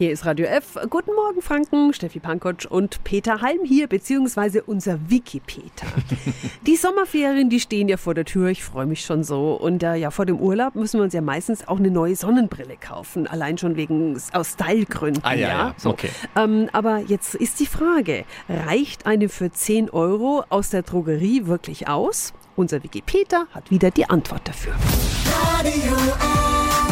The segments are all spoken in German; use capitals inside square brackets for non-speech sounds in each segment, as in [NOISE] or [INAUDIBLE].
Hier ist Radio F. Guten Morgen, Franken. Steffi Pankotsch und Peter Halm hier, beziehungsweise unser Wiki-Peter. [LAUGHS] die Sommerferien, die stehen ja vor der Tür. Ich freue mich schon so. Und äh, ja, vor dem Urlaub müssen wir uns ja meistens auch eine neue Sonnenbrille kaufen. Allein schon wegen, aus Stylegründen. Ah, ja, ja. So. okay. Ähm, aber jetzt ist die Frage, reicht eine für 10 Euro aus der Drogerie wirklich aus? Unser Wiki-Peter hat wieder die Antwort dafür.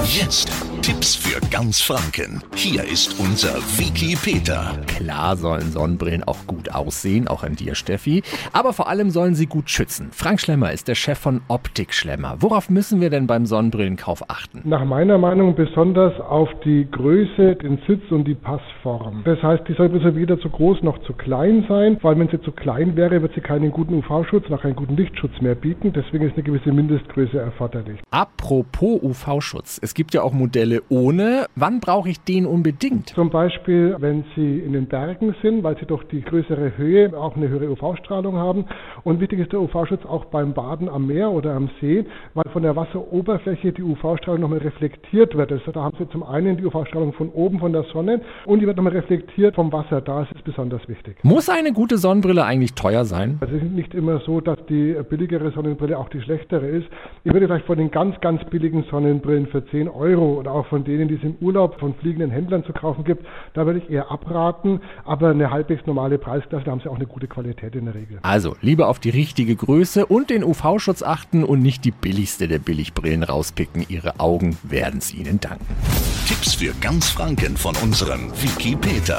Jetzt Tipps für ganz Franken. Hier ist unser Wiki Peter. Klar sollen Sonnenbrillen auch gut aussehen, auch an dir, Steffi. Aber vor allem sollen sie gut schützen. Frank Schlemmer ist der Chef von Optik Schlemmer. Worauf müssen wir denn beim Sonnenbrillenkauf achten? Nach meiner Meinung besonders auf die Größe, den Sitz und die Passform. Das heißt, die soll also weder zu groß noch zu klein sein. Vor allem, wenn sie zu klein wäre, wird sie keinen guten UV-Schutz, noch keinen guten Lichtschutz mehr bieten. Deswegen ist eine gewisse Mindestgröße erforderlich. Apropos UV-Schutz. Es gibt ja auch Modelle ohne. Wann brauche ich den unbedingt? Zum Beispiel, wenn Sie in den Bergen sind, weil Sie durch die größere Höhe auch eine höhere UV-Strahlung haben. Und wichtig ist der UV-Schutz auch beim Baden am Meer oder am See, weil von der Wasseroberfläche die UV-Strahlung nochmal reflektiert wird. Also da haben Sie zum einen die UV-Strahlung von oben von der Sonne und die wird nochmal reflektiert vom Wasser. Da ist besonders wichtig. Muss eine gute Sonnenbrille eigentlich teuer sein? Also es ist nicht immer so, dass die billigere Sonnenbrille auch die schlechtere ist. Ich würde vielleicht von den ganz, ganz billigen Sonnenbrillen für 10 Euro oder auch von denen, die es im Urlaub von fliegenden Händlern zu kaufen gibt, da würde ich eher abraten. Aber eine halbwegs normale Preisklasse, da haben sie auch eine gute Qualität in der Regel. Also lieber auf die richtige Größe und den UV-Schutz achten und nicht die billigste der Billigbrillen rauspicken. Ihre Augen werden es Ihnen danken. Tipps für ganz Franken von unserem Wiki Peter.